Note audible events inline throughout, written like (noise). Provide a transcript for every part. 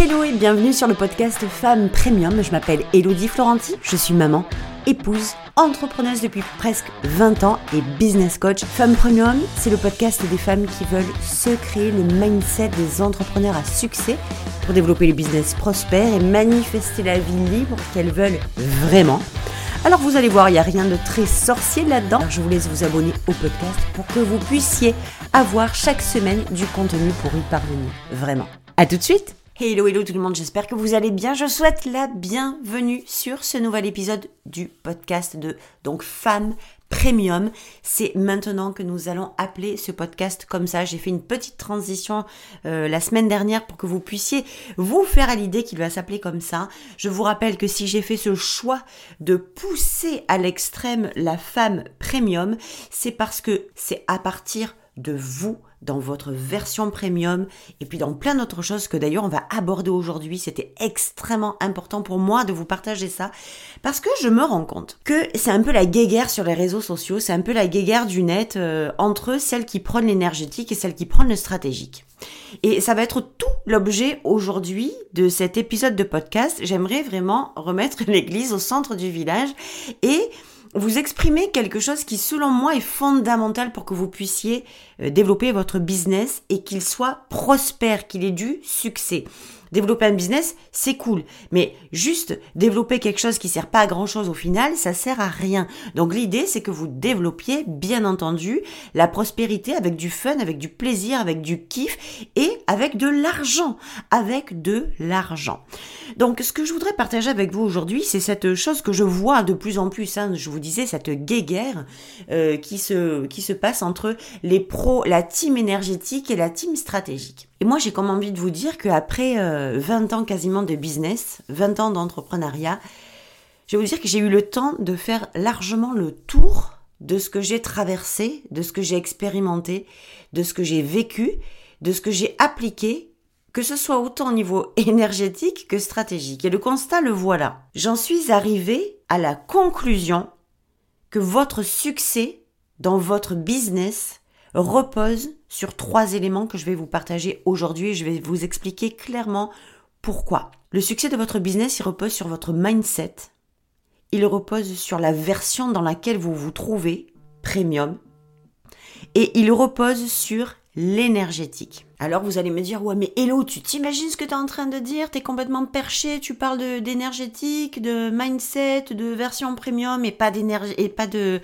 Hello et bienvenue sur le podcast Femmes Premium. Je m'appelle Elodie Florenti, je suis maman, épouse, entrepreneuse depuis presque 20 ans et business coach. Femmes Premium, c'est le podcast des femmes qui veulent se créer le mindset des entrepreneurs à succès pour développer les business prospères et manifester la vie libre qu'elles veulent vraiment. Alors vous allez voir, il n'y a rien de très sorcier là-dedans. Je vous laisse vous abonner au podcast pour que vous puissiez avoir chaque semaine du contenu pour y parvenir. Vraiment. À tout de suite Hello, hello tout le monde, j'espère que vous allez bien. Je souhaite la bienvenue sur ce nouvel épisode du podcast de donc Femmes Premium. C'est maintenant que nous allons appeler ce podcast comme ça. J'ai fait une petite transition euh, la semaine dernière pour que vous puissiez vous faire à l'idée qu'il va s'appeler comme ça. Je vous rappelle que si j'ai fait ce choix de pousser à l'extrême la femme premium, c'est parce que c'est à partir de vous dans votre version premium et puis dans plein d'autres choses que d'ailleurs on va aborder aujourd'hui. C'était extrêmement important pour moi de vous partager ça parce que je me rends compte que c'est un peu la guéguerre sur les réseaux sociaux, c'est un peu la guéguerre du net euh, entre celles qui prennent l'énergétique et celles qui prennent le stratégique. Et ça va être tout l'objet aujourd'hui de cet épisode de podcast. J'aimerais vraiment remettre (laughs) l'église au centre du village et vous exprimez quelque chose qui, selon moi, est fondamental pour que vous puissiez euh, développer votre business et qu'il soit prospère, qu'il ait du succès. Développer un business, c'est cool, mais juste développer quelque chose qui sert pas à grand chose au final, ça sert à rien. Donc l'idée, c'est que vous développiez, bien entendu, la prospérité avec du fun, avec du plaisir, avec du kiff et avec de l'argent, avec de l'argent. Donc ce que je voudrais partager avec vous aujourd'hui, c'est cette chose que je vois de plus en plus. Hein, je vous disais cette guéguerre euh, qui se qui se passe entre les pros, la team énergétique et la team stratégique. Et moi, j'ai comme envie de vous dire qu'après 20 euh, ans quasiment de business, 20 ans d'entrepreneuriat, je vais vous dire que j'ai eu le temps de faire largement le tour de ce que j'ai traversé, de ce que j'ai expérimenté, de ce que j'ai vécu, de ce que j'ai appliqué, que ce soit autant au niveau (laughs) énergétique que stratégique. Et le constat, le voilà. J'en suis arrivée à la conclusion que votre succès dans votre business repose sur trois éléments que je vais vous partager aujourd'hui je vais vous expliquer clairement pourquoi. Le succès de votre business, il repose sur votre mindset. Il repose sur la version dans laquelle vous vous trouvez, premium. Et il repose sur l'énergétique. Alors vous allez me dire, ouais mais hello, tu t'imagines ce que tu es en train de dire? Tu es complètement perché, tu parles d'énergétique, de, mindset, de version premium et pas d'énergie et pas de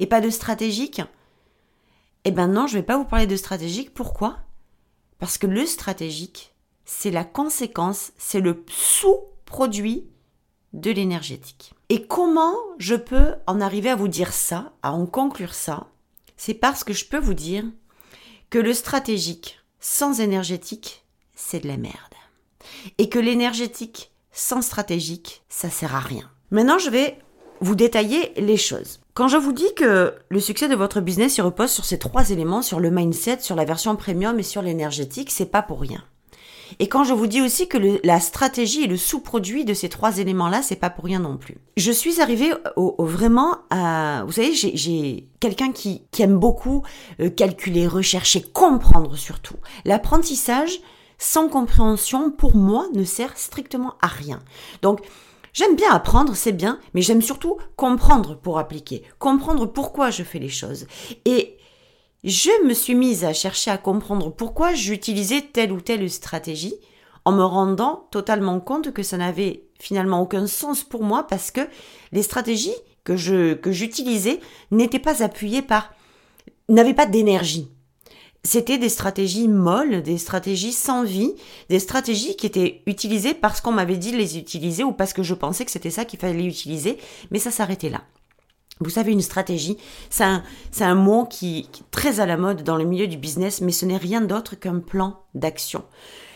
et pas de stratégique. Eh ben non, je vais pas vous parler de stratégique. Pourquoi? Parce que le stratégique, c'est la conséquence, c'est le sous-produit de l'énergétique. Et comment je peux en arriver à vous dire ça, à en conclure ça? C'est parce que je peux vous dire que le stratégique sans énergétique, c'est de la merde. Et que l'énergétique sans stratégique, ça sert à rien. Maintenant, je vais vous détailler les choses. Quand je vous dis que le succès de votre business il repose sur ces trois éléments, sur le mindset, sur la version premium et sur l'énergétique, c'est pas pour rien. Et quand je vous dis aussi que la stratégie est le sous-produit de ces trois éléments-là, c'est pas pour rien non plus. Je suis arrivée au, vraiment à, vous savez, j'ai quelqu'un qui, qui, aime beaucoup euh, calculer, rechercher, comprendre surtout. L'apprentissage sans compréhension, pour moi, ne sert strictement à rien. Donc, J'aime bien apprendre, c'est bien, mais j'aime surtout comprendre pour appliquer, comprendre pourquoi je fais les choses. Et je me suis mise à chercher à comprendre pourquoi j'utilisais telle ou telle stratégie en me rendant totalement compte que ça n'avait finalement aucun sens pour moi parce que les stratégies que je que j'utilisais n'étaient pas appuyées par n'avaient pas d'énergie c'était des stratégies molles, des stratégies sans vie, des stratégies qui étaient utilisées parce qu'on m'avait dit de les utiliser ou parce que je pensais que c'était ça qu'il fallait utiliser, mais ça s'arrêtait là. Vous savez, une stratégie, c'est un, un, mot qui, qui, est très à la mode dans le milieu du business, mais ce n'est rien d'autre qu'un plan d'action.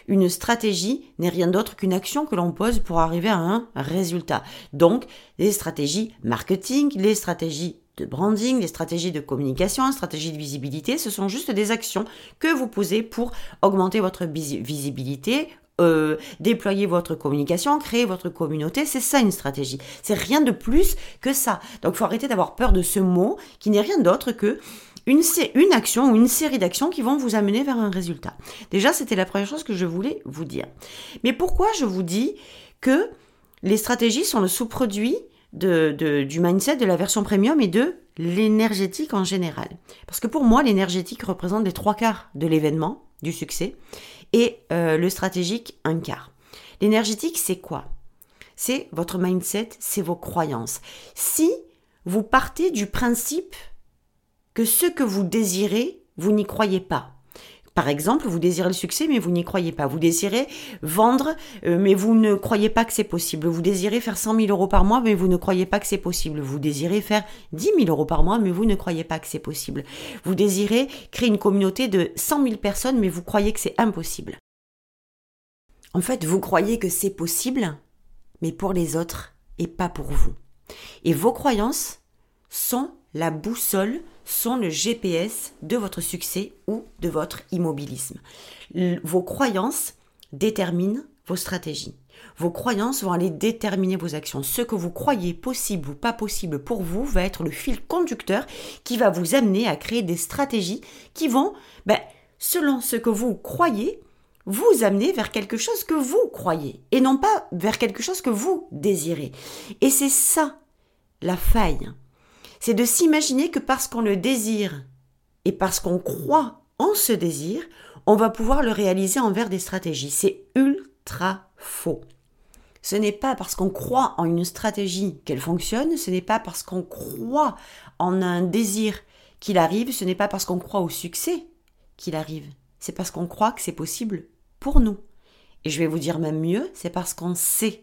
Une stratégie n'est rien d'autre qu'une action que l'on pose pour arriver à un résultat. Donc, les stratégies marketing, les stratégies de branding, des stratégies de communication, stratégies de visibilité, ce sont juste des actions que vous posez pour augmenter votre visibilité, euh, déployer votre communication, créer votre communauté, c'est ça une stratégie. C'est rien de plus que ça. Donc il faut arrêter d'avoir peur de ce mot qui n'est rien d'autre que une, une action ou une série d'actions qui vont vous amener vers un résultat. Déjà, c'était la première chose que je voulais vous dire. Mais pourquoi je vous dis que les stratégies sont le sous-produit de, du mindset de la version premium et de l'énergétique en général. Parce que pour moi, l'énergétique représente les trois quarts de l'événement, du succès, et euh, le stratégique un quart. L'énergétique, c'est quoi? C'est votre mindset, c'est vos croyances. Si vous partez du principe que ce que vous désirez, vous n'y croyez pas, par exemple, vous désirez le succès, mais vous n'y croyez pas. Vous désirez vendre, euh, mais vous ne croyez pas que c'est possible. Vous désirez faire 100 000 euros par mois, mais vous ne croyez pas que c'est possible. Vous désirez faire 10 000 euros par mois, mais vous ne croyez pas que c'est possible. Vous désirez créer une communauté de 100 000 personnes, mais vous croyez que c'est impossible. En fait, vous croyez que c'est possible, mais pour les autres et pas pour vous. Et vos croyances sont la boussole sont le GPS de votre succès ou de votre immobilisme. Vos croyances déterminent vos stratégies. Vos croyances vont aller déterminer vos actions. Ce que vous croyez possible ou pas possible pour vous va être le fil conducteur qui va vous amener à créer des stratégies qui vont, ben, selon ce que vous croyez, vous amener vers quelque chose que vous croyez et non pas vers quelque chose que vous désirez. Et c'est ça la faille c'est de s'imaginer que parce qu'on le désire et parce qu'on croit en ce désir, on va pouvoir le réaliser envers des stratégies. C'est ultra faux. Ce n'est pas parce qu'on croit en une stratégie qu'elle fonctionne, ce n'est pas parce qu'on croit en un désir qu'il arrive, ce n'est pas parce qu'on croit au succès qu'il arrive, c'est parce qu'on croit que c'est possible pour nous. Et je vais vous dire même mieux, c'est parce qu'on sait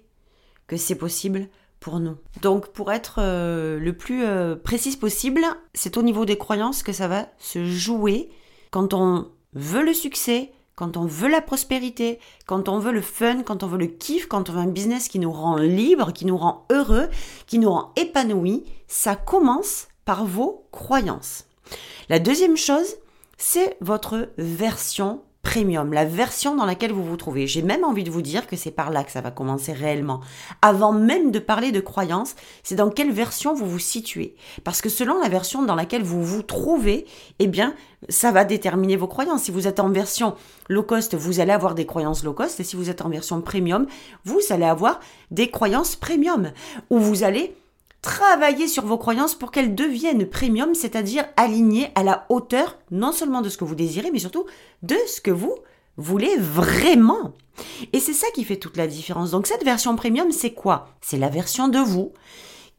que c'est possible pour nous. Donc pour être euh, le plus euh, précise possible, c'est au niveau des croyances que ça va se jouer quand on veut le succès, quand on veut la prospérité, quand on veut le fun, quand on veut le kiff, quand on veut un business qui nous rend libre, qui nous rend heureux, qui nous rend épanoui, ça commence par vos croyances. La deuxième chose, c'est votre version premium, la version dans laquelle vous vous trouvez. J'ai même envie de vous dire que c'est par là que ça va commencer réellement. Avant même de parler de croyances, c'est dans quelle version vous vous situez. Parce que selon la version dans laquelle vous vous trouvez, eh bien, ça va déterminer vos croyances. Si vous êtes en version low cost, vous allez avoir des croyances low cost. Et si vous êtes en version premium, vous allez avoir des croyances premium. Ou vous allez Travaillez sur vos croyances pour qu'elles deviennent premium, c'est-à-dire alignées à la hauteur non seulement de ce que vous désirez, mais surtout de ce que vous voulez vraiment. Et c'est ça qui fait toute la différence. Donc cette version premium, c'est quoi? C'est la version de vous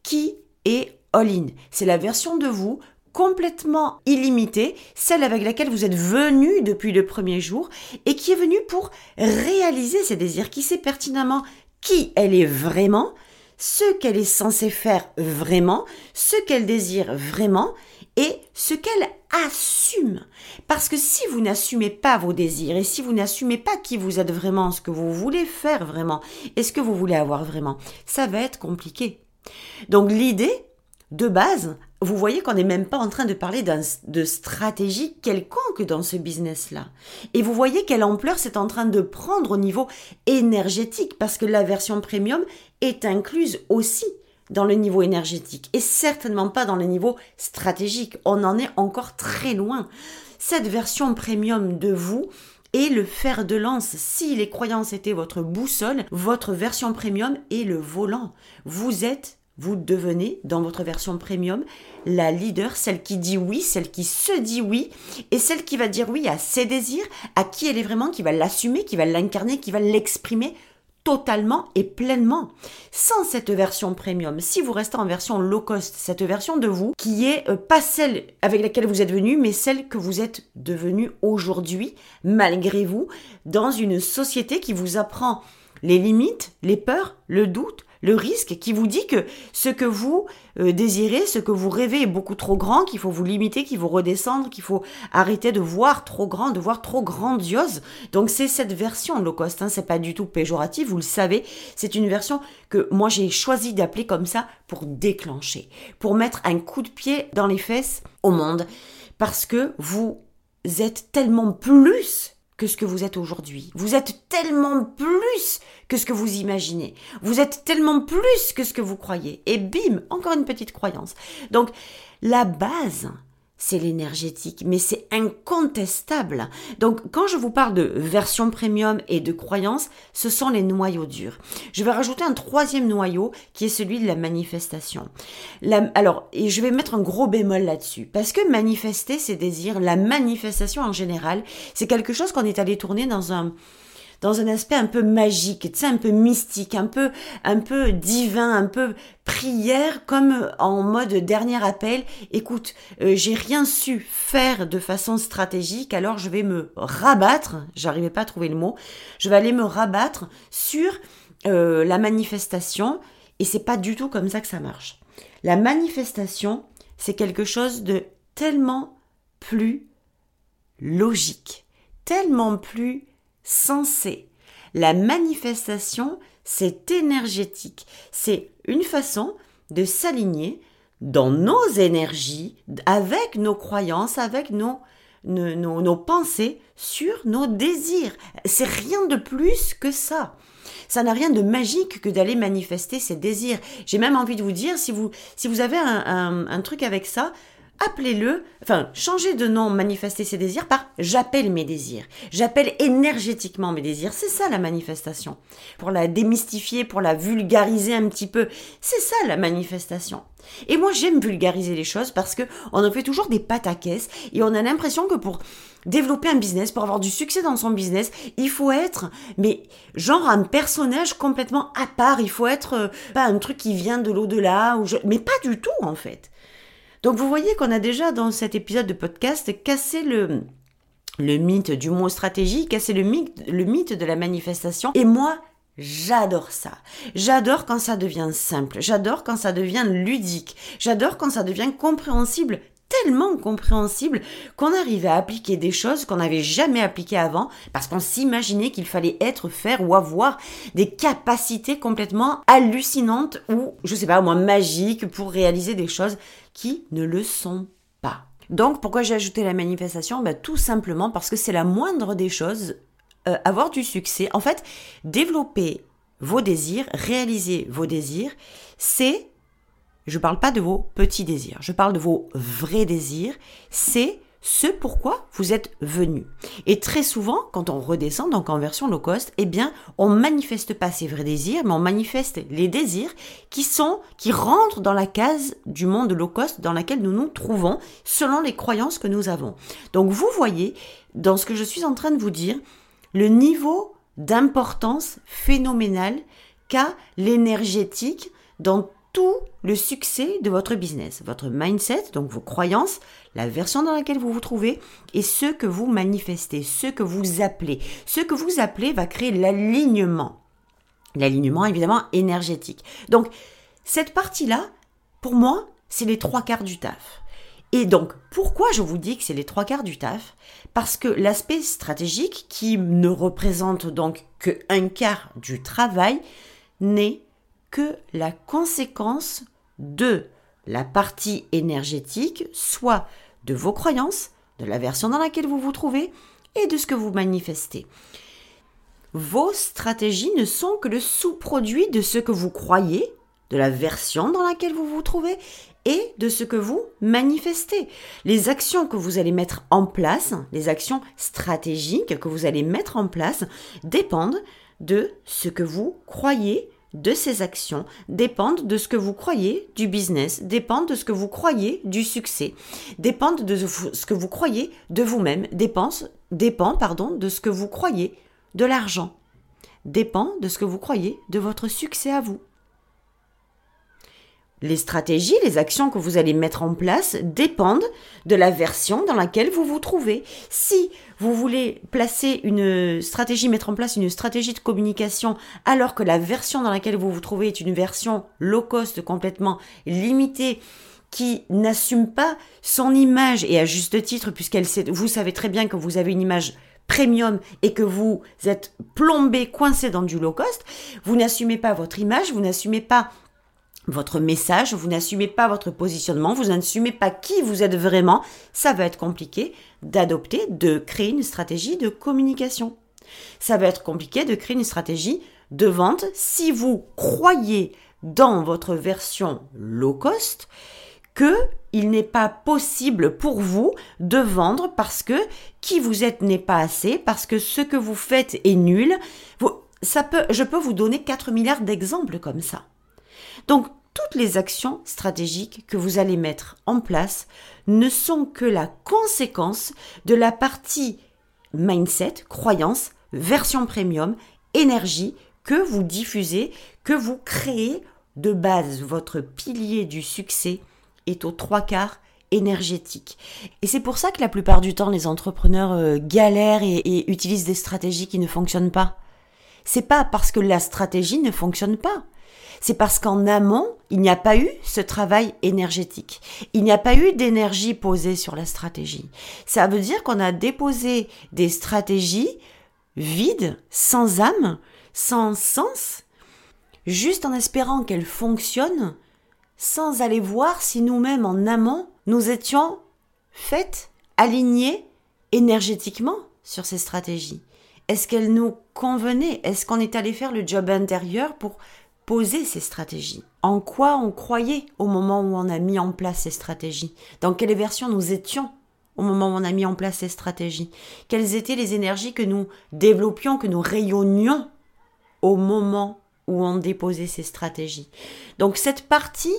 qui est all-in. C'est la version de vous complètement illimitée, celle avec laquelle vous êtes venu depuis le premier jour et qui est venue pour réaliser ses désirs, qui sait pertinemment qui elle est vraiment, ce qu'elle est censée faire vraiment, ce qu'elle désire vraiment et ce qu'elle assume. Parce que si vous n'assumez pas vos désirs et si vous n'assumez pas qui vous êtes vraiment, ce que vous voulez faire vraiment et ce que vous voulez avoir vraiment, ça va être compliqué. Donc l'idée de base, vous voyez qu'on n'est même pas en train de parler de stratégie quelconque dans ce business-là. Et vous voyez quelle ampleur c'est en train de prendre au niveau énergétique, parce que la version premium est incluse aussi dans le niveau énergétique, et certainement pas dans le niveau stratégique. On en est encore très loin. Cette version premium de vous, est le fer de lance. Si les croyances étaient votre boussole, votre version premium est le volant. Vous êtes vous devenez, dans votre version premium, la leader, celle qui dit oui, celle qui se dit oui, et celle qui va dire oui à ses désirs, à qui elle est vraiment, qui va l'assumer, qui va l'incarner, qui va l'exprimer totalement et pleinement. Sans cette version premium, si vous restez en version low cost, cette version de vous qui est euh, pas celle avec laquelle vous êtes venu, mais celle que vous êtes devenu aujourd'hui, malgré vous, dans une société qui vous apprend les limites, les peurs, le doute, le risque qui vous dit que ce que vous euh, désirez, ce que vous rêvez est beaucoup trop grand, qu'il faut vous limiter, qu'il faut redescendre, qu'il faut arrêter de voir trop grand, de voir trop grandiose. Donc c'est cette version low cost, hein, c'est pas du tout péjoratif, vous le savez, c'est une version que moi j'ai choisi d'appeler comme ça pour déclencher, pour mettre un coup de pied dans les fesses au monde, parce que vous êtes tellement plus que ce que vous êtes aujourd'hui. Vous êtes tellement plus que ce que vous imaginez. Vous êtes tellement plus que ce que vous croyez. Et bim, encore une petite croyance. Donc, la base, c'est l'énergétique, mais c'est incontestable. Donc quand je vous parle de version premium et de croyance, ce sont les noyaux durs. Je vais rajouter un troisième noyau qui est celui de la manifestation. alors, et je vais mettre un gros bémol là-dessus, parce que manifester ses désirs, la manifestation en général, c'est quelque chose qu'on est allé tourner dans un dans un aspect un peu magique, tu sais, un peu mystique, un peu, un peu divin, un peu prière, comme en mode dernier appel. Écoute, euh, j'ai rien su faire de façon stratégique, alors je vais me rabattre. J'arrivais pas à trouver le mot. Je vais aller me rabattre sur euh, la manifestation, et c'est pas du tout comme ça que ça marche. La manifestation, c'est quelque chose de tellement plus logique, tellement plus sensé. La manifestation, c'est énergétique. C'est une façon de s'aligner dans nos énergies, avec nos croyances, avec nos, nos, pensées sur nos désirs. C'est rien de plus que ça. Ça n'a rien de magique que d'aller manifester ses désirs. J'ai même envie de vous dire, si vous, si vous avez un truc avec ça, appelez-le, enfin, changez de nom, manifester ses désirs par j'appelle mes désirs. J'appelle énergétiquement mes désirs. C'est ça la manifestation. Pour la démystifier, pour la vulgariser un petit peu. C'est ça la manifestation. Et moi, j'aime vulgariser les choses parce que on en fait toujours des pâtes à caisse et on a l'impression que pour développer un business, pour avoir du succès dans son business, il faut être, mais genre un personnage complètement à part. Il faut être euh, pas un truc qui vient de l'au-delà mais pas du tout en fait. Donc vous voyez qu'on a déjà dans cet épisode de podcast cassé le, le mythe du mot stratégie, cassé le mythe, le mythe de la manifestation. Et moi, J'adore ça. J'adore quand ça devient simple. J'adore quand ça devient ludique. J'adore quand ça devient compréhensible tellement compréhensible qu'on arrive à appliquer des choses qu'on n'avait jamais appliquées avant parce qu'on s'imaginait qu'il fallait être, faire ou avoir des capacités complètement hallucinantes ou, je sais pas moi, magiques pour réaliser des choses qui ne le sont pas. Donc pourquoi j'ai ajouté la manifestation? Ben, Tout simplement parce que c'est la moindre des choses, euh, avoir du succès. En fait, développer vos désirs, réaliser vos désirs, c'est je ne parle pas de vos petits désirs, je parle de vos vrais désirs. C'est ce pourquoi vous êtes venu. Et très souvent, quand on redescend, donc en version low cost, eh bien, on manifeste pas ses vrais désirs, mais on manifeste les désirs qui sont, qui rentrent dans la case du monde low cost dans laquelle nous nous trouvons, selon les croyances que nous avons. Donc, vous voyez, dans ce que je suis en train de vous dire, le niveau d'importance phénoménale qu'a l'énergétique dans tout le succès de votre business, votre mindset, donc vos croyances, la version dans laquelle vous vous trouvez et ce que vous manifestez, ce que vous appelez. Ce que vous appelez va créer l'alignement. L'alignement évidemment énergétique. Donc cette partie-là, pour moi, c'est les trois quarts du taf. Et donc, pourquoi je vous dis que c'est les trois quarts du taf? Parce que l'aspect stratégique, qui ne représente donc que un quart du travail, n'est que la conséquence de la partie énergétique, soit de vos croyances, de la version dans laquelle vous vous trouvez et de ce que vous manifestez. Vos stratégies ne sont que le sous-produit de ce que vous croyez, de la version dans laquelle vous vous trouvez et de ce que vous manifestez. Les actions que vous allez mettre en place, les actions stratégiques que vous allez mettre en place dépendent de ce que vous croyez, de ces actions dépendent de ce que vous croyez du business, dépendent de ce que vous croyez du succès, dépendent de ce que vous croyez de vous-même, dépend, pardon, de ce que vous croyez de l'argent, dépend de ce que vous croyez de votre succès à vous. Les stratégies, les actions que vous allez mettre en place dépendent de la version dans laquelle vous vous trouvez. Si vous voulez placer une stratégie, mettre en place une stratégie de communication alors que la version dans laquelle vous vous trouvez est une version low cost complètement limitée, qui n'assume pas son image et à juste titre puisqu'elle sait, vous savez très bien que vous avez une image premium et que vous êtes plombé, coincé dans du low cost, vous n'assumez pas votre image, vous n'assumez pas votre message, vous n'assumez pas votre positionnement, vous n'assumez pas qui vous êtes vraiment, ça va être compliqué d'adopter, de créer une stratégie de communication. Ça va être compliqué de créer une stratégie de vente si vous croyez dans votre version low cost que il n'est pas possible pour vous de vendre parce que qui vous êtes n'est pas assez, parce que ce que vous faites est nul. ça peut, je peux vous donner 4 milliards d'exemples comme ça. Donc, toutes les actions stratégiques que vous allez mettre en place ne sont que la conséquence de la partie mindset, croyance, version premium, énergie que vous diffusez, que vous créez de base. Votre pilier du succès est aux trois quarts énergétique. Et c'est pour ça que la plupart du temps, les entrepreneurs euh, galèrent et, et utilisent des stratégies qui ne fonctionnent pas. C'est pas parce que la stratégie ne fonctionne pas c'est parce qu'en amont, il n'y a pas eu ce travail énergétique. Il n'y a pas eu d'énergie posée sur la stratégie. Ça veut dire qu'on a déposé des stratégies vides, sans âme, sans sens, juste en espérant qu'elles fonctionnent, sans aller voir si nous-mêmes en amont, nous étions faites, alignées énergétiquement sur ces stratégies. Est-ce qu'elles nous convenaient? Est-ce qu'on est allé faire le job intérieur pour poser ces stratégies. En quoi on croyait au moment où on a mis en place ces stratégies? Dans quelle version nous étions au moment où on a mis en place ces stratégies? Quelles étaient les énergies que nous développions, que nous rayonnions au moment où on déposait ces stratégies? Donc cette partie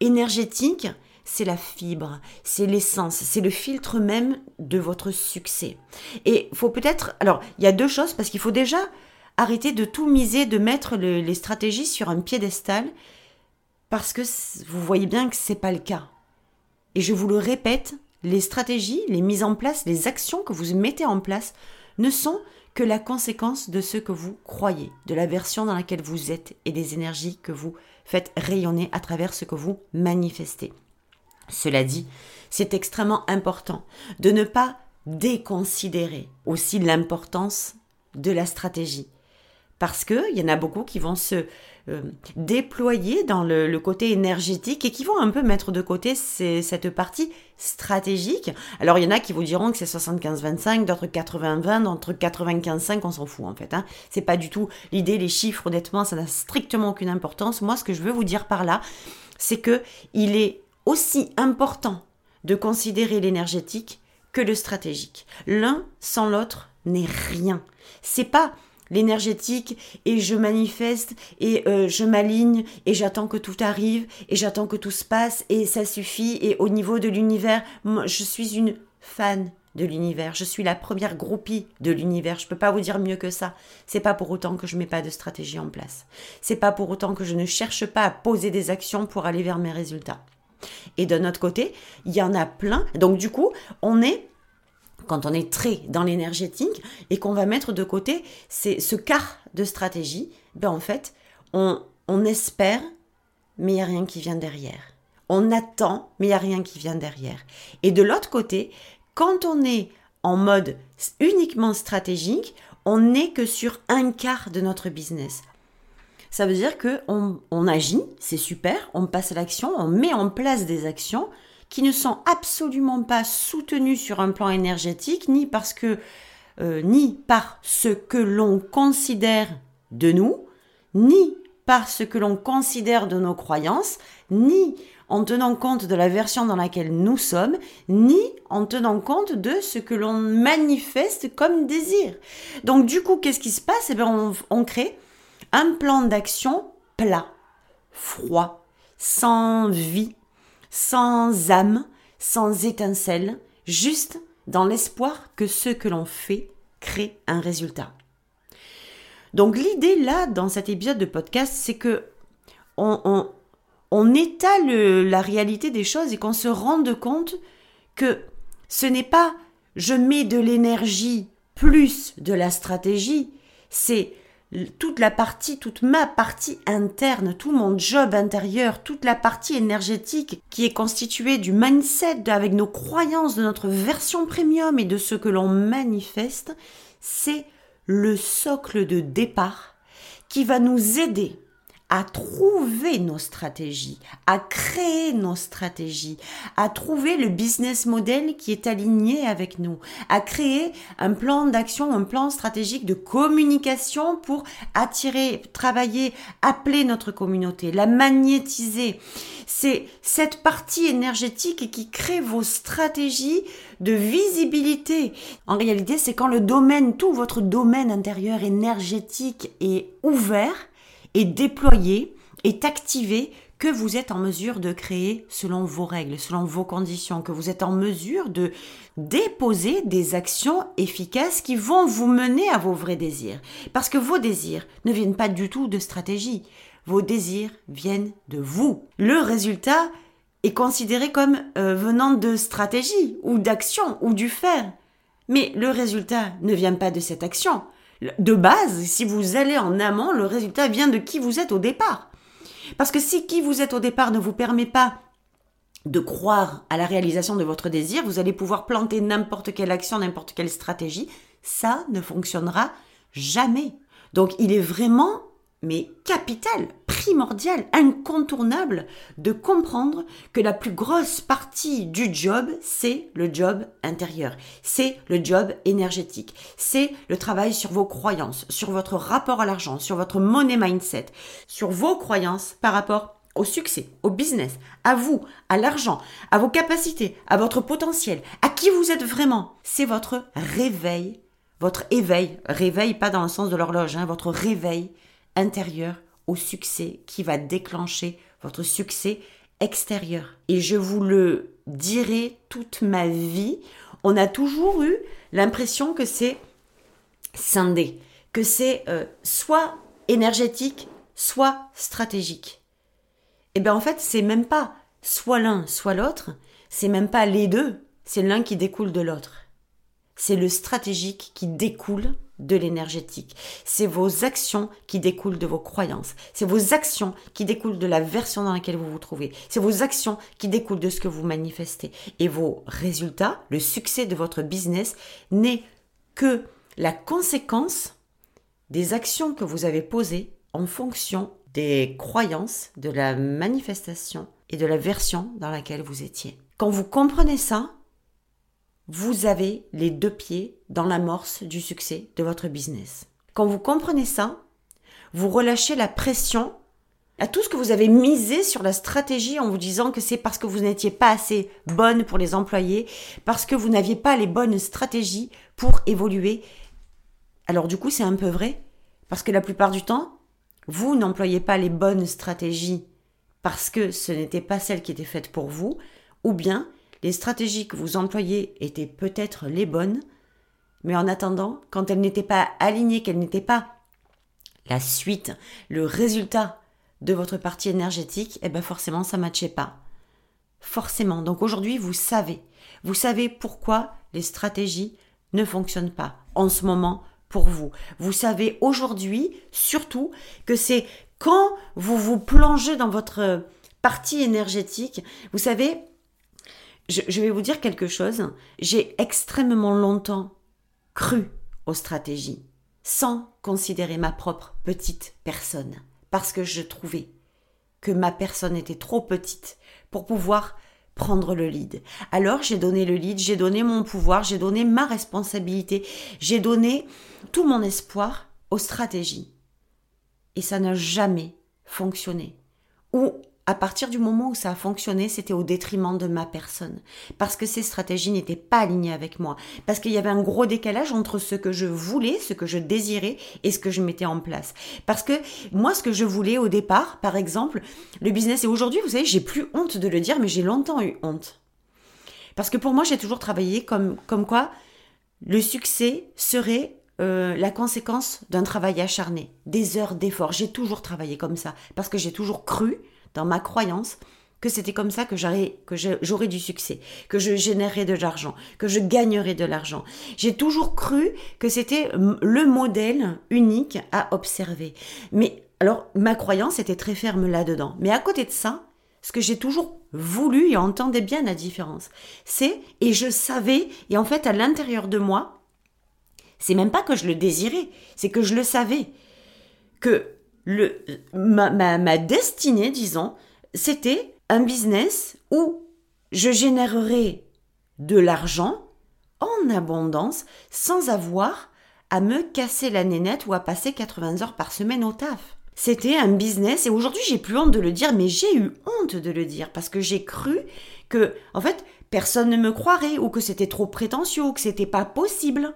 énergétique, c'est la fibre, c'est l'essence, c'est le filtre même de votre succès. Et faut peut-être, alors il y a deux choses parce qu'il faut déjà arrêtez de tout miser, de mettre les stratégies sur un piédestal, parce que vous voyez bien que c'est pas le cas. Et je vous le répète, les stratégies, les mises en place, les actions que vous mettez en place ne sont que la conséquence de ce que vous croyez, de la version dans laquelle vous êtes et des énergies que vous faites rayonner à travers ce que vous manifestez. Cela dit, c'est extrêmement important de ne pas déconsidérer aussi l'importance de la stratégie parce qu'il y en a beaucoup qui vont se euh, déployer dans le, côté énergétique et qui vont un peu mettre de côté cette partie stratégique. Alors il y en a qui vous diront que c'est 75-25, d'autres 80-20, d'autres 95-5, on s'en fout en fait. Hein. C'est pas du tout l'idée, les chiffres honnêtement, ça n'a strictement aucune importance. Moi ce que je veux vous dire par là, c'est que il est aussi important de considérer l'énergétique que le stratégique. L'un sans l'autre n'est rien. C'est pas l'énergétique et je manifeste et euh, je m'aligne et j'attends que tout arrive et j'attends que tout se passe et ça suffit et au niveau de l'univers, je suis une fan de l'univers, je suis la première groupie de l'univers, je peux pas vous dire mieux que ça. C'est pas pour autant que je mets pas de stratégie en place. C'est pas pour autant que je ne cherche pas à poser des actions pour aller vers mes résultats. Et d'un autre côté, il y en a plein. Donc du coup, on est quand on est très dans l'énergétique et qu'on va mettre de côté ce quart de stratégie, ben en fait, on, on espère, mais il n'y a rien qui vient derrière. On attend, mais il n'y a rien qui vient derrière. Et de l'autre côté, quand on est en mode uniquement stratégique, on n'est que sur un quart de notre business. Ça veut dire que on, on agit, c'est super, on passe à l'action, on met en place des actions, qui ne sont absolument pas soutenus sur un plan énergétique, ni parce que, euh, ni par ce que l'on considère de nous, ni par ce que l'on considère de nos croyances, ni en tenant compte de la version dans laquelle nous sommes, ni en tenant compte de ce que l'on manifeste comme désir. Donc du coup, qu'est-ce qui se passe? Eh bien, on, on crée un plan d'action plat, froid, sans vie, sans âme, sans étincelle, juste dans l'espoir que ce que l'on fait crée un résultat. Donc l'idée là, dans cet épisode de podcast, c'est que on, on, étale la réalité des choses et qu'on se rende compte que ce n'est pas je mets de l'énergie plus de la stratégie, c'est toute la partie, toute ma partie interne, tout mon job intérieur, toute la partie énergétique qui est constituée du mindset, avec nos croyances, de notre version premium et de ce que l'on manifeste, c'est le socle de départ qui va nous aider à trouver nos stratégies, à créer nos stratégies, à trouver le business model qui est aligné avec nous, à créer un plan d'action, un plan stratégique de communication pour attirer, travailler, appeler notre communauté, la magnétiser. C'est cette partie énergétique qui crée vos stratégies de visibilité. En réalité, c'est quand le domaine, tout votre domaine intérieur énergétique est ouvert, est déployé, est activé, que vous êtes en mesure de créer selon vos règles, selon vos conditions, que vous êtes en mesure de déposer des actions efficaces qui vont vous mener à vos vrais désirs. Parce que vos désirs ne viennent pas du tout de stratégie. Vos désirs viennent de vous. Le résultat est considéré comme euh, venant de stratégie ou d'action ou du faire. Mais le résultat ne vient pas de cette action. De base, si vous allez en amont, le résultat vient de qui vous êtes au départ. Parce que si qui vous êtes au départ ne vous permet pas de croire à la réalisation de votre désir, vous allez pouvoir planter n'importe quelle action, n'importe quelle stratégie, ça ne fonctionnera jamais. Donc il est vraiment mais capital, primordial, incontournable de comprendre que la plus grosse partie du job, c'est le job intérieur, c'est le job énergétique, c'est le travail sur vos croyances, sur votre rapport à l'argent, sur votre money mindset, sur vos croyances par rapport au succès, au business, à vous, à l'argent, à vos capacités, à votre potentiel, à qui vous êtes vraiment. C'est votre réveil, votre éveil, réveil pas dans le sens de l'horloge, hein, votre réveil intérieur au succès qui va déclencher votre succès extérieur. Et je vous le dirai toute ma vie, on a toujours eu l'impression que c'est scindé, que c'est euh, soit énergétique, soit stratégique. Et eh bien en fait, c'est même pas soit l'un, soit l'autre, c'est même pas les deux, c'est l'un qui découle de l'autre. C'est le stratégique qui découle de l'énergétique. C'est vos actions qui découlent de vos croyances. C'est vos actions qui découlent de la version dans laquelle vous vous trouvez. C'est vos actions qui découlent de ce que vous manifestez. Et vos résultats, le succès de votre business n'est que la conséquence des actions que vous avez posées en fonction des croyances, de la manifestation et de la version dans laquelle vous étiez. Quand vous comprenez ça, vous avez les deux pieds dans l'amorce du succès de votre business. Quand vous comprenez ça, vous relâchez la pression à tout ce que vous avez misé sur la stratégie en vous disant que c'est parce que vous n'étiez pas assez bonne pour les employés, parce que vous n'aviez pas les bonnes stratégies pour évoluer. Alors du coup, c'est un peu vrai, parce que la plupart du temps, vous n'employez pas les bonnes stratégies parce que ce n'était pas celles qui étaient faites pour vous, ou bien les stratégies que vous employez étaient peut-être les bonnes, mais en attendant, quand elles n'étaient pas alignées, qu'elles n'étaient pas la suite, le résultat de votre partie énergétique, eh bien forcément ça matchait pas. Forcément. Donc aujourd'hui, vous savez. Vous savez pourquoi les stratégies ne fonctionnent pas en ce moment pour vous. Vous savez aujourd'hui surtout que c'est quand vous vous plongez dans votre partie énergétique, vous savez, je, vais vous dire quelque chose. J'ai extrêmement longtemps cru aux stratégies, sans considérer ma propre petite personne, parce que je trouvais que ma personne était trop petite pour pouvoir prendre le lead. Alors j'ai donné le lead, j'ai donné mon pouvoir, j'ai donné ma responsabilité, j'ai donné tout mon espoir aux stratégies. Et ça n'a jamais fonctionné. Ou à partir du moment où ça a fonctionné, c'était au détriment de ma personne. Parce que ces stratégies n'étaient pas alignées avec moi. Parce qu'il y avait un gros décalage entre ce que je voulais, ce que je désirais et ce que je mettais en place. Parce que moi, ce que je voulais au départ, par exemple, le business, et aujourd'hui, vous savez, j'ai plus honte de le dire, mais j'ai longtemps eu honte. Parce que pour moi, j'ai toujours travaillé comme, comme quoi le succès serait euh, la conséquence d'un travail acharné, des heures d'effort. J'ai toujours travaillé comme ça, parce que j'ai toujours cru dans ma croyance que c'était comme ça que j'aurais du succès, que je générerais de l'argent, que je gagnerais de l'argent. J'ai toujours cru que c'était le modèle unique à observer. Mais alors ma croyance était très ferme là-dedans. Mais à côté de ça, ce que j'ai toujours voulu et entendez bien la différence, c'est et je savais et en fait à l'intérieur de moi, c'est même pas que je le désirais, c'est que je le savais que ma destinée, disons, c'était un business où je générerais de l'argent en abondance sans avoir à me casser la nénette ou à passer 80 heures par semaine au taf. C'était un business et aujourd'hui j'ai plus honte de le dire mais j'ai eu honte de le dire parce que j'ai cru que en fait personne ne me croirait ou que c'était trop prétentieux ou que c'était pas possible.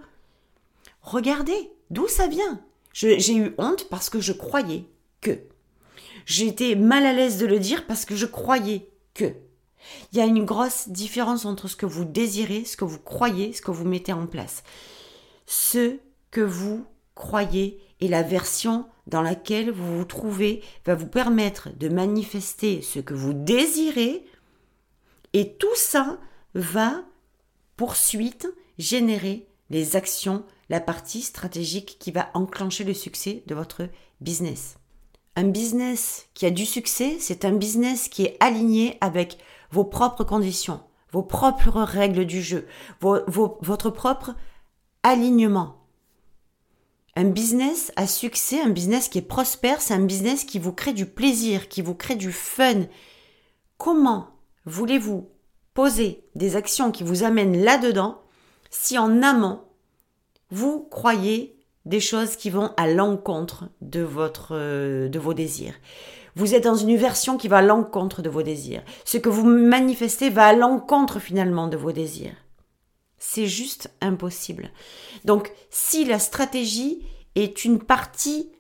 Regardez d'où ça vient? J'ai eu honte parce que je croyais que. J'étais mal à l'aise de le dire parce que je croyais que. Il y a une grosse différence entre ce que vous désirez, ce que vous croyez, ce que vous mettez en place. Ce que vous croyez et la version dans laquelle vous vous trouvez va vous permettre de manifester ce que vous désirez et tout ça va poursuite générer les actions, la partie stratégique qui va enclencher le succès de votre business. Un business qui a du succès, c'est un business qui est aligné avec vos propres conditions, vos propres règles du jeu, votre propre alignement. Un business à succès, un business qui est prospère, c'est un business qui vous crée du plaisir, qui vous crée du fun. Comment voulez-vous poser des actions qui vous amènent là-dedans si en amont, vous croyez des choses qui vont à l'encontre euh, de vos désirs. Vous êtes dans une version qui va à l'encontre de vos désirs. Ce que vous manifestez va à l'encontre finalement de vos désirs. C'est juste impossible. Donc, si la stratégie est une partie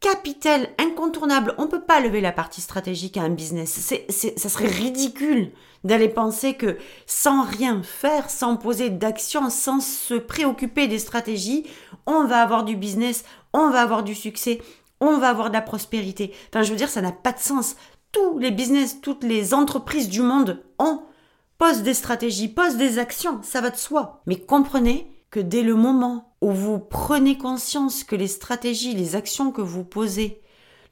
capitale, incontournable, on peut pas lever la partie stratégique à un business. C'est, ça serait ridicule d'aller penser que sans rien faire, sans poser d'action, sans se préoccuper des stratégies, on va avoir du business, on va avoir du succès, on va avoir de la prospérité. Enfin, je veux dire, ça n'a pas de sens. Tous les business, toutes les entreprises du monde ont posent des stratégies, posent des actions, ça va de soi. Mais comprenez que dès le moment où vous prenez conscience que les stratégies, les actions que vous posez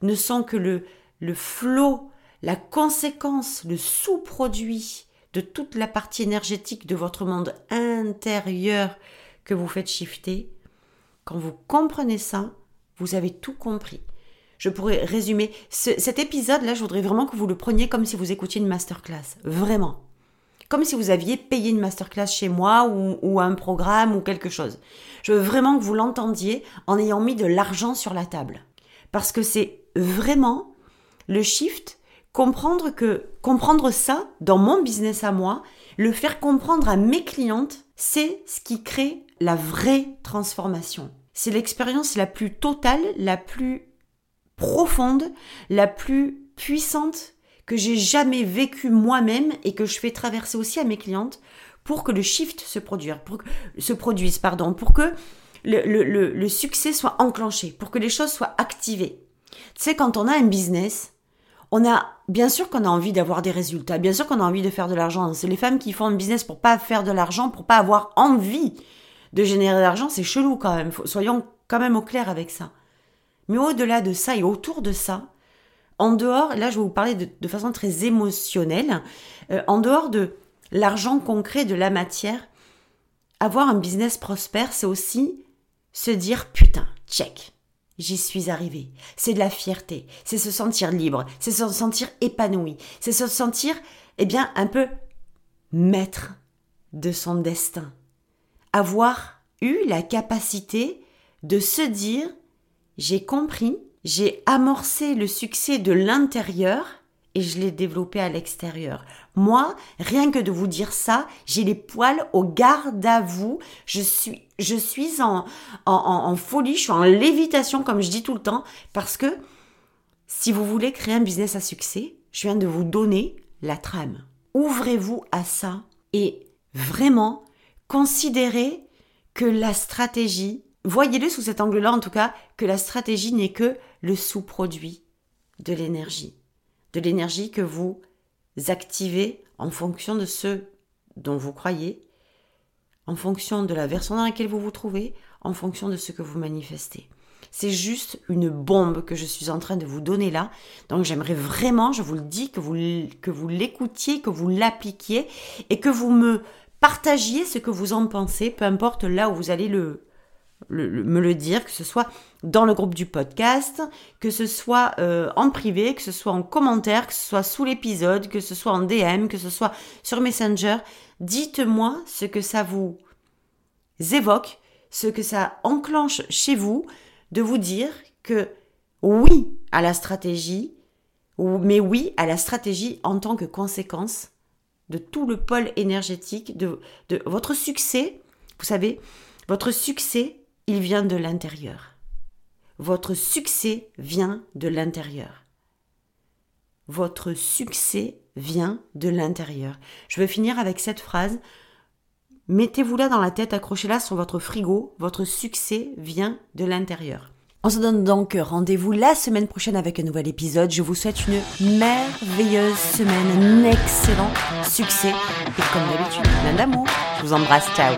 ne sont que le, le flot, la conséquence, le sous-produit de toute la partie énergétique de votre monde intérieur que vous faites shifter, quand vous comprenez ça, vous avez tout compris. Je pourrais résumer cet épisode-là, je voudrais vraiment que vous le preniez comme si vous écoutiez une masterclass. Vraiment comme si vous aviez payé une masterclass chez moi ou, un programme ou quelque chose. Je veux vraiment que vous l'entendiez en ayant mis de l'argent sur la table. Parce que c'est vraiment le shift, comprendre que, comprendre ça dans mon business à moi, le faire comprendre à mes clientes, c'est ce qui crée la vraie transformation. C'est l'expérience la plus totale, la plus profonde, la plus puissante que j'ai jamais vécu moi-même et que je fais traverser aussi à mes clientes pour que le shift se produise, pour que, se produise, pardon, pour que le, le, le, succès soit enclenché, pour que les choses soient activées. Tu sais, quand on a un business, on a, bien sûr qu'on a envie d'avoir des résultats, bien sûr qu'on a envie de faire de l'argent. C'est les femmes qui font un business pour pas faire de l'argent, pour pas avoir envie de générer de l'argent, c'est chelou quand même. soyons quand même au clair avec ça. Mais au-delà de ça et autour de ça, en dehors, là je vais vous parler de, façon très émotionnelle, euh, en dehors de l'argent concret, de la matière, avoir un business prospère, c'est aussi se dire putain, check, j'y suis arrivé. C'est de la fierté, c'est se sentir libre, c'est se sentir épanoui, c'est se sentir, eh bien, un peu maître de son destin. Avoir eu la capacité de se dire j'ai compris j'ai amorcé le succès de l'intérieur et je l'ai développé à l'extérieur. Moi, rien que de vous dire ça, j'ai les poils au garde à vous. Je suis, je suis en, en, en, folie, je suis en lévitation, comme je dis tout le temps, parce que si vous voulez créer un business à succès, je viens de vous donner la trame. Ouvrez-vous à ça et vraiment considérez que la stratégie, voyez-le sous cet angle-là en tout cas, que la stratégie n'est que le sous-produit de l'énergie. De l'énergie que vous activez en fonction de ce dont vous croyez, en fonction de la version dans laquelle vous vous trouvez, en fonction de ce que vous manifestez. C'est juste une bombe que je suis en train de vous donner là. Donc j'aimerais vraiment, je vous le dis, que vous, que vous l'écoutiez, que vous l'appliquiez et que vous me partagiez ce que vous en pensez, peu importe là où vous allez le, me le dire, que ce soit dans le groupe du podcast, que ce soit euh, en privé, que ce soit en commentaire, que ce soit sous l'épisode, que ce soit en DM, que ce soit sur Messenger. Dites-moi ce que ça vous évoque, ce que ça enclenche chez vous, de vous dire que oui à la stratégie, mais oui à la stratégie en tant que conséquence de tout le pôle énergétique, de, de votre succès. Vous savez, votre succès, il vient de l'intérieur. Votre succès vient de l'intérieur. Votre succès vient de l'intérieur. Je veux finir avec cette phrase. Mettez-vous là dans la tête, accrochez-la sur votre frigo. Votre succès vient de l'intérieur. On se donne donc rendez-vous la semaine prochaine avec un nouvel épisode. Je vous souhaite une merveilleuse semaine, un excellent succès et comme d'habitude, plein d'amour. Je vous embrasse, ciao